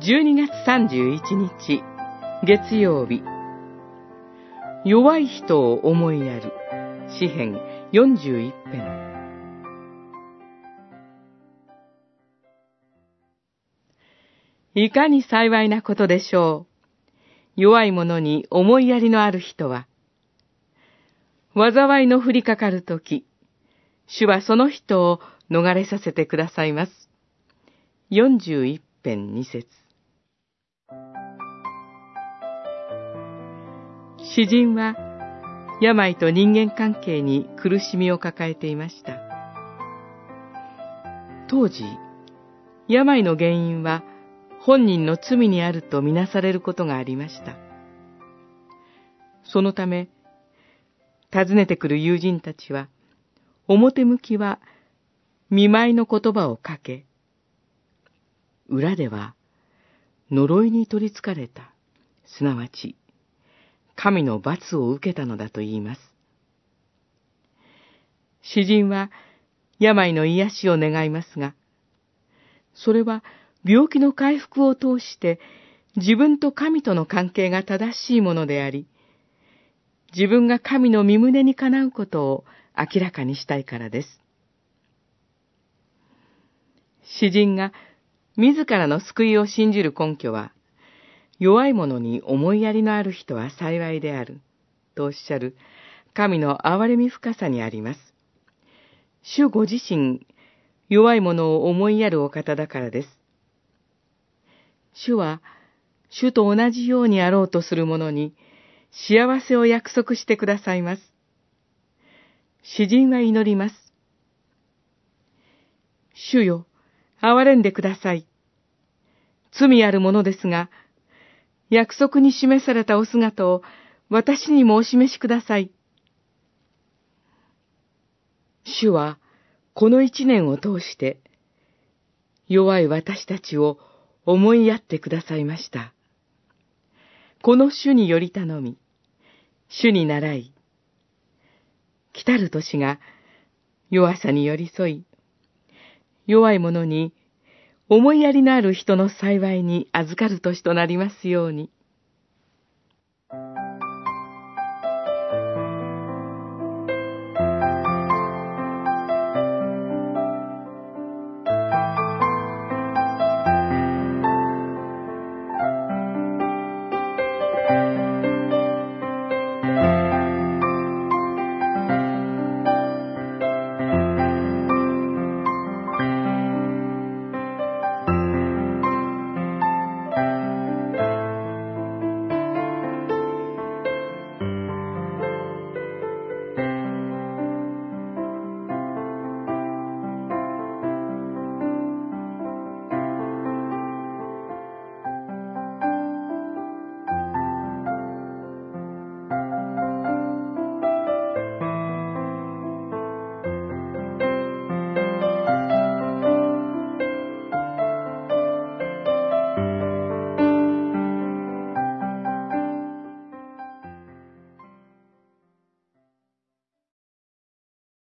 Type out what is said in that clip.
12月31日、月曜日。弱い人を思いやる。詩編41編。いかに幸いなことでしょう。弱い者に思いやりのある人は、災いの降りかかるとき、主はその人を逃れさせてくださいます。41編2節詩人は病と人間関係に苦しみを抱えていました。当時、病の原因は本人の罪にあるとみなされることがありました。そのため、訪ねてくる友人たちは、表向きは見舞いの言葉をかけ、裏では呪いに取り憑かれた、すなわち、神の罰を受けたのだと言います。詩人は病の癒しを願いますが、それは病気の回復を通して自分と神との関係が正しいものであり、自分が神の身胸にかなうことを明らかにしたいからです。詩人が自らの救いを信じる根拠は、弱い者に思いやりのある人は幸いである、とおっしゃる神の憐れみ深さにあります。主ご自身、弱い者を思いやるお方だからです。主は、主と同じようにあろうとする者に、幸せを約束してくださいます。詩人は祈ります。主よ、憐れんでください。罪あるものですが、約束に示されたお姿を私にもお示しください。主は、この一年を通して、弱い私たちを思いやってくださいました。この主により頼み、主に習い、来たる年が弱さに寄り添い、弱い者に思いやりのある人の幸いに預かる年となりますように。